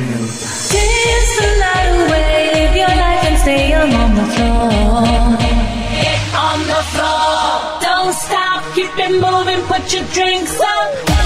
Dance the night away, live your life and stay on the floor. On the floor, don't stop, keep it moving, put your drinks up.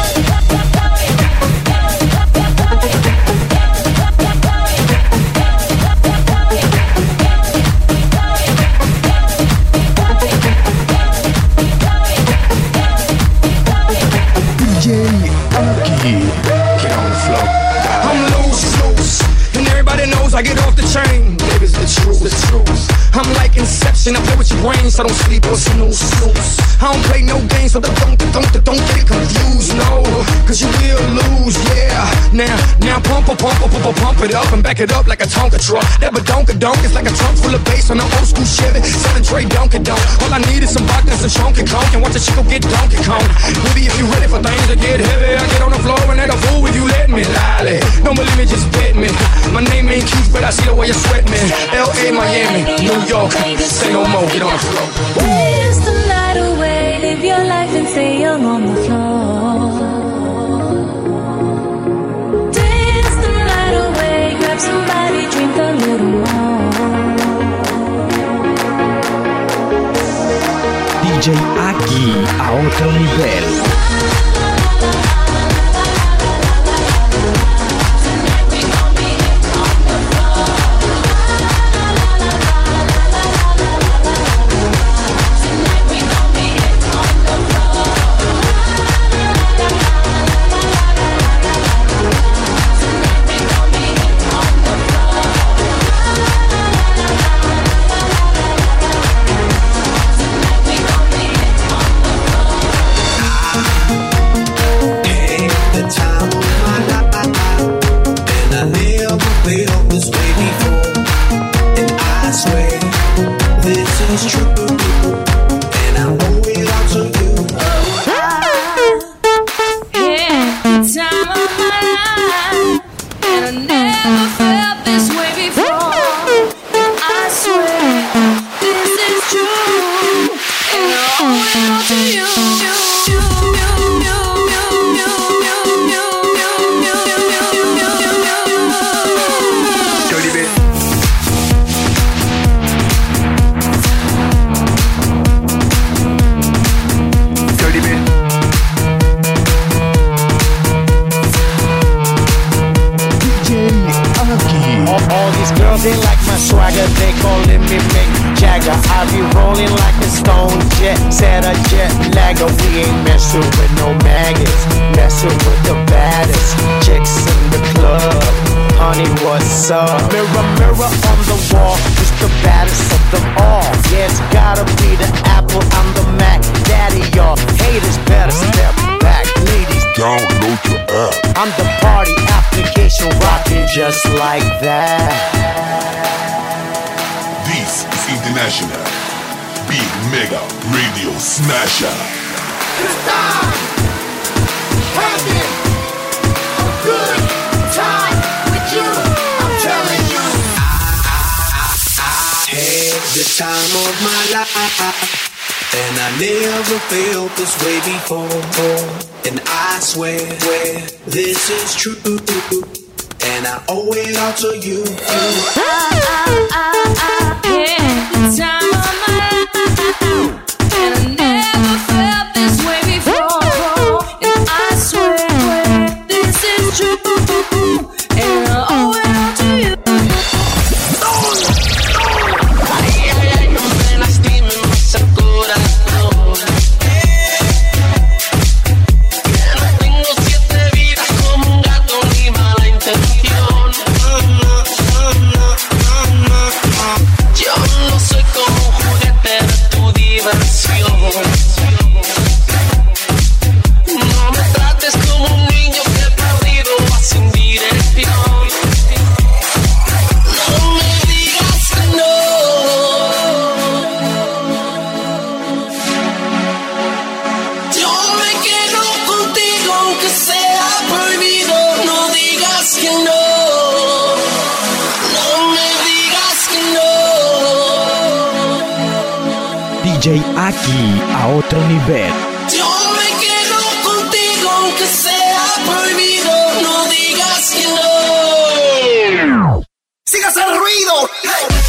Chain. Baby's the truth, the truth. I'm like Inception, I play with your brain, so don't sleep or snooze, snooze. I don't play no games, so don't, don't, don't, don't get it confused, no. Cause you will lose, yeah. Now, now pump, pump, pump, pump, pump, it up and back it up like a Tonka truck. That badonka donk is like a trunk full of bass on an old school Chevy. Selling Trey Donkey Donk. All I need is some vodka and some chunky conk and watch a chico get Donkey Kong. Maybe if you ready for things to get heavy, me. Lolly. Don't believe me, just bet me. My name ain't Keith, but I see the way you sweat me. L.A., Miami, New York. Say no more, get on the floor. Dance the night away, live your life and stay young on the floor. Dance the night away, grab somebody, drink a little more. DJ Aki a otro nivel. Girls, they like my swagger, they calling me Mick Jagger. I be rolling like a stone jet, set a jet lagger. We ain't messing with no maggots, messing with the baddest chicks in the club. Honey, what's up? Mirror, mirror on the wall, who's the baddest of them all? Yeah, it's gotta be the Apple, I'm the Mac, Daddy, y'all haters better step back, ladies. Download your app. I'm the party application rocking just like that. This is International Big Mega Radio Smasher. It's time. Having a good time with you. I'm telling you. I, I, I, I had the time of my life, and I never felt this way before. And I swear, this is true, and I owe it all to you. Ah, ah, ah, yeah, time of my life, aquí a otro nivel. Yo me quedo contigo aunque sea prohibido, no digas que no. ¡Sigas el ruido! ¡Hey!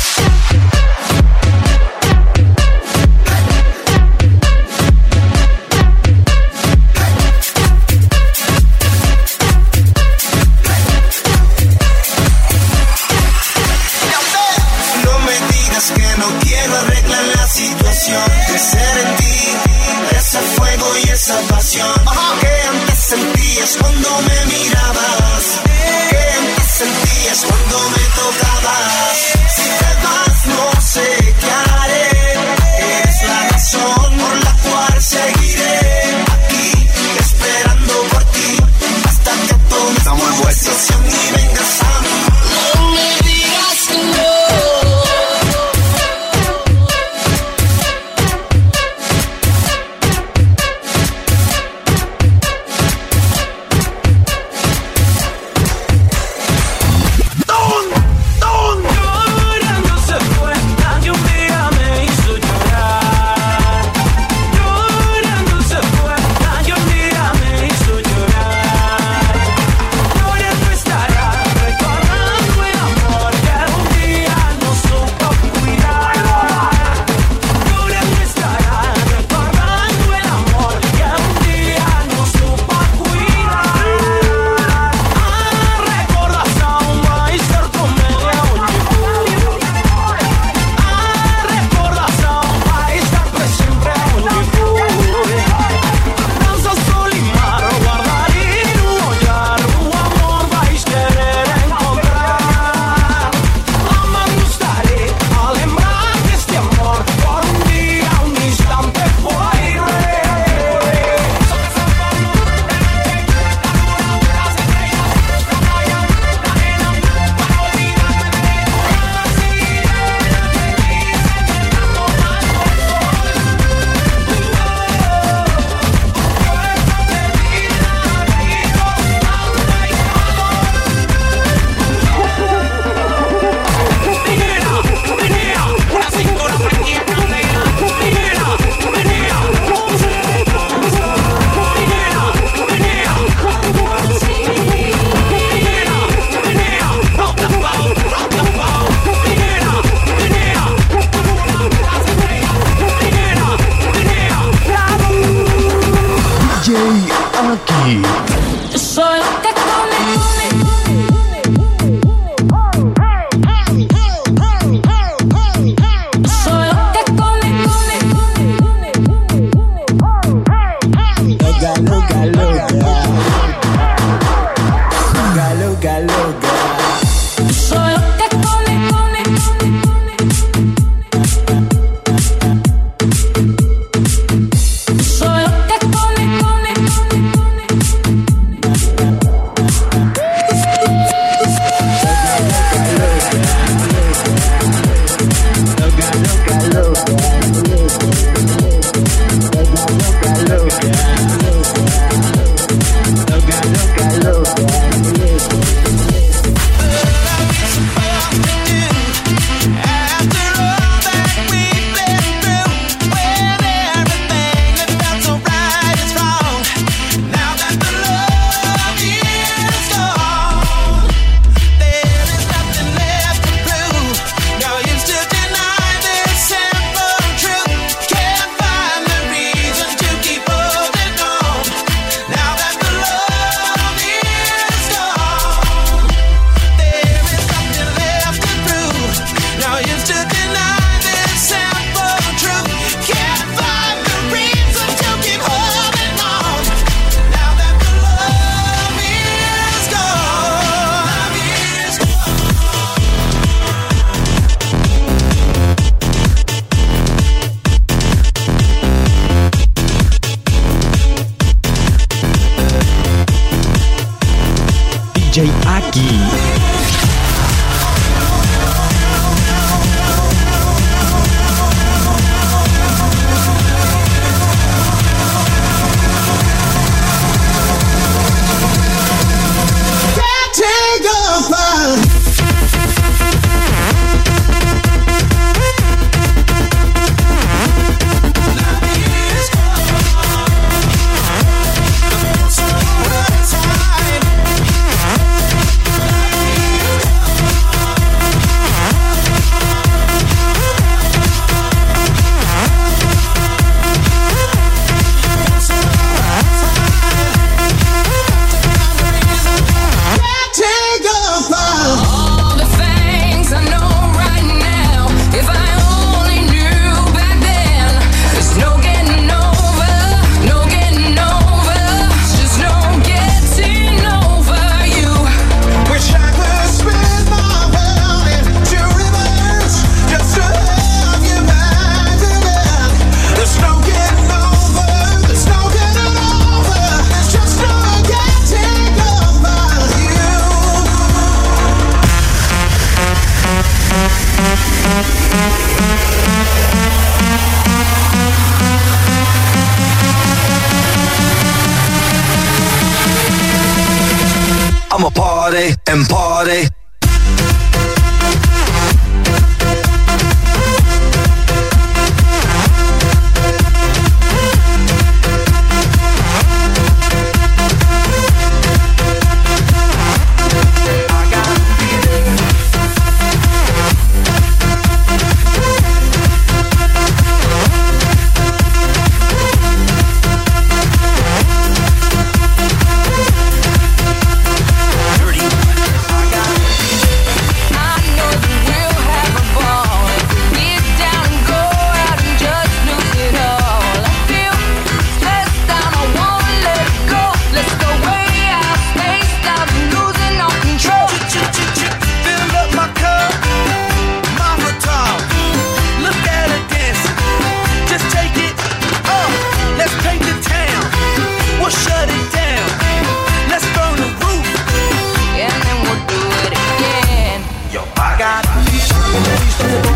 Yeah,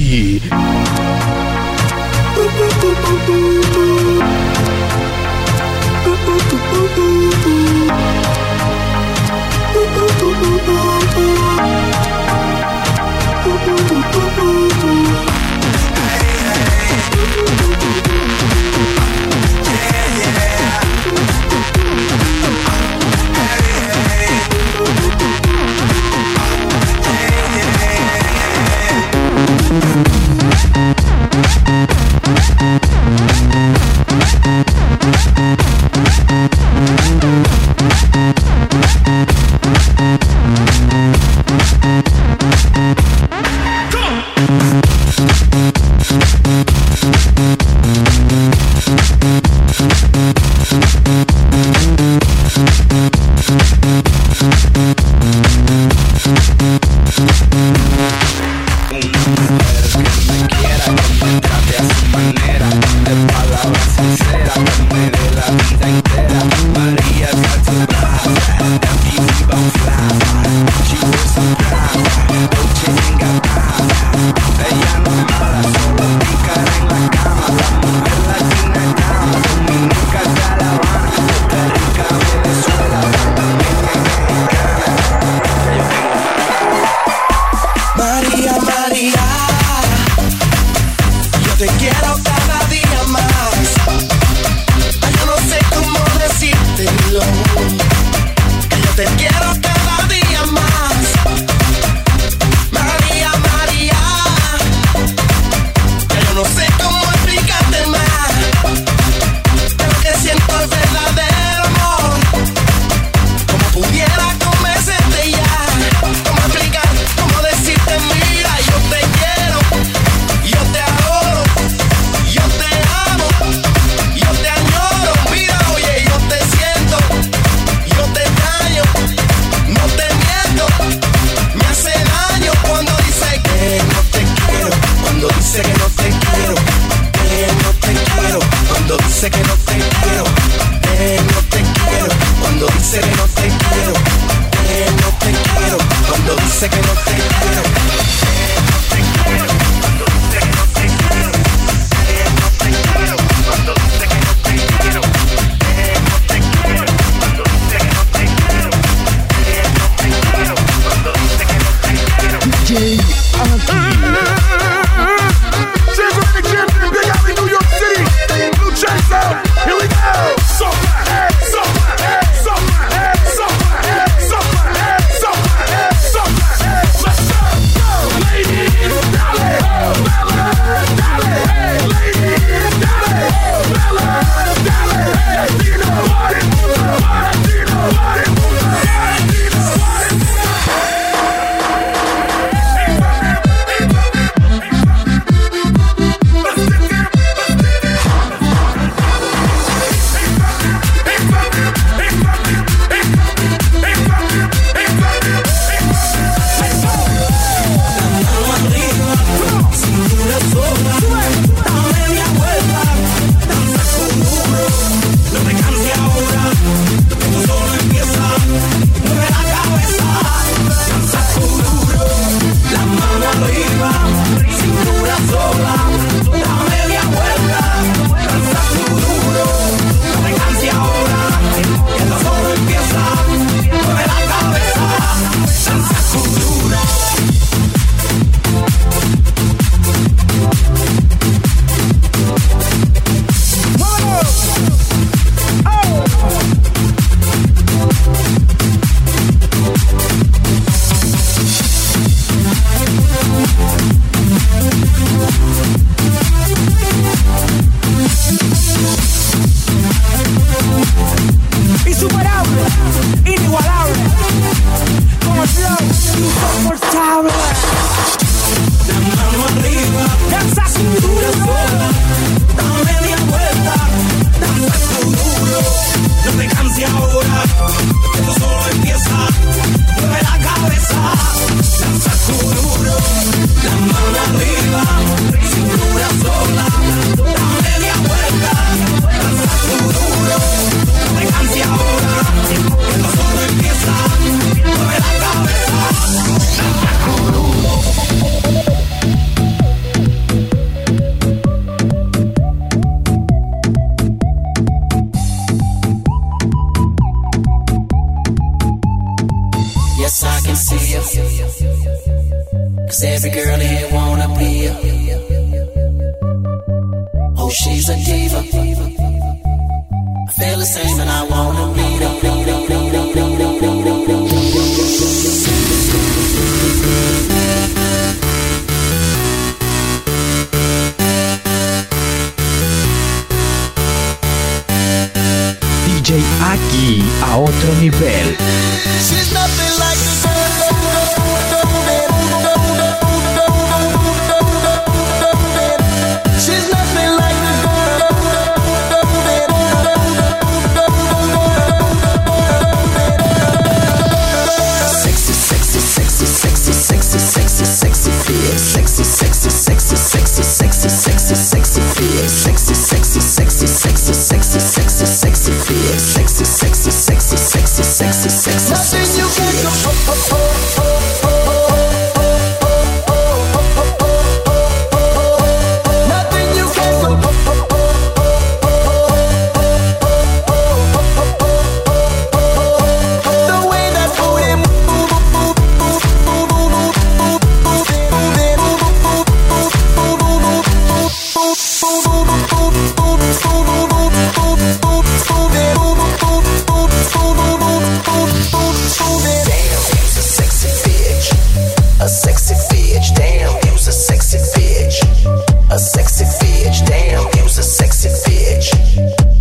Aki.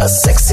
A sexy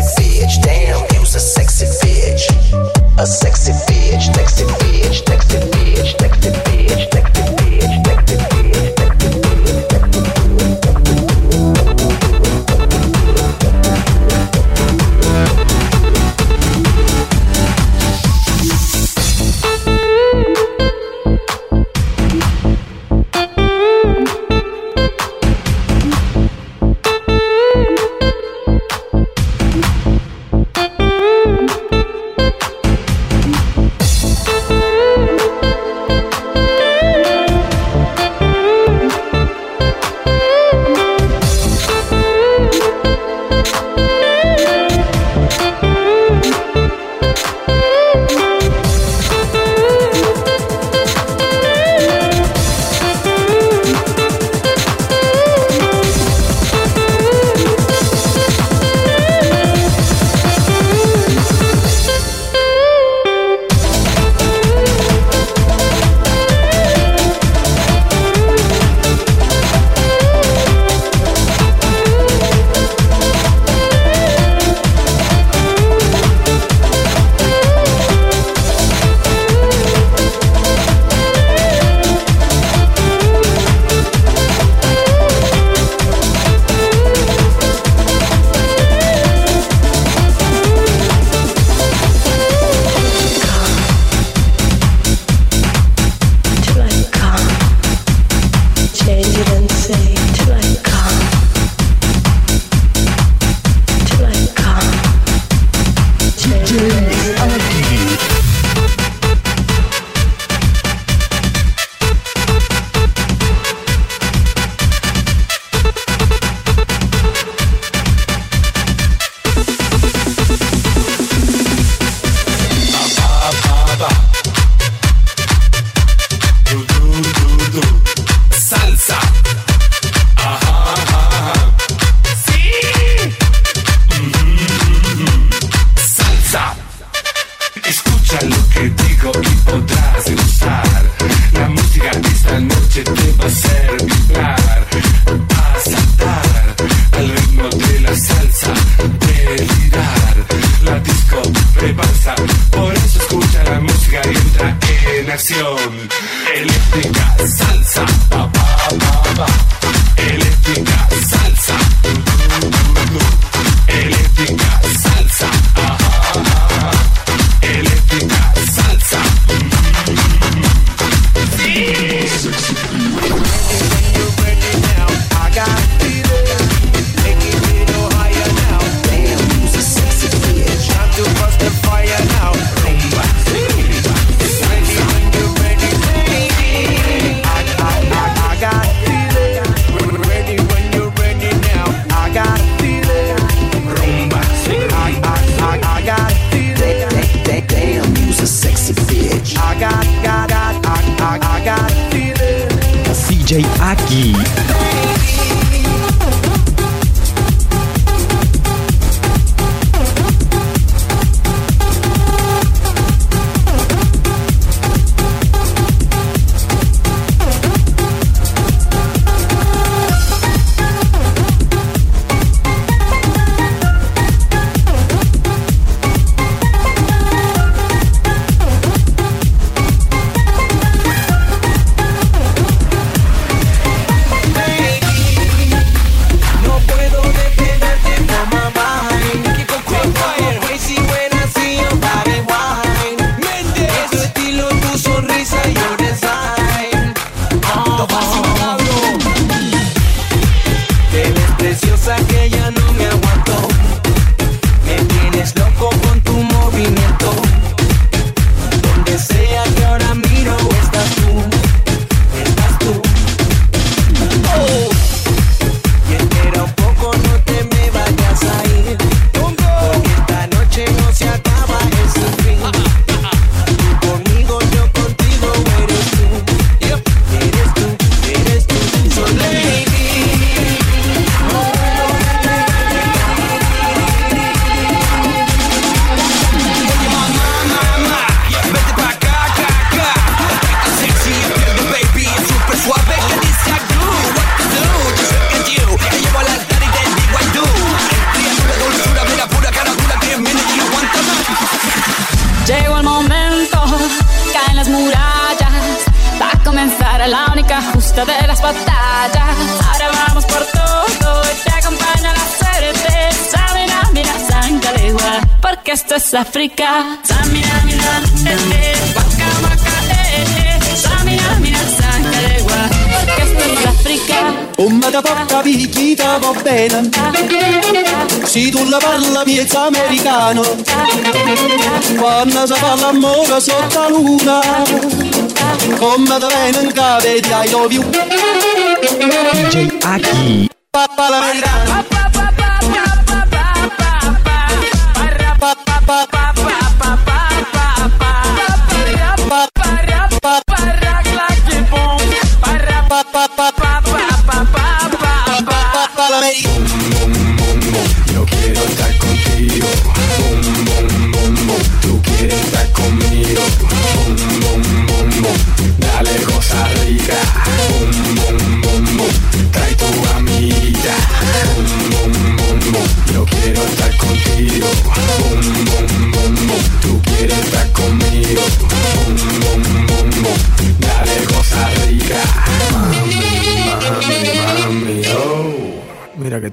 Africa. Samina mina, eh eh, waka waka eh eh, eh. samina mina sangalewa. Eh, Questa è l'Africa. Oh ma da porta picchita va bene. Se tu la parla piezza americano. Quando si parla mora sotto la luna. con da in cave di I love you. DJ Aki. Papà la verità.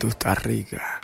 tú estás rica.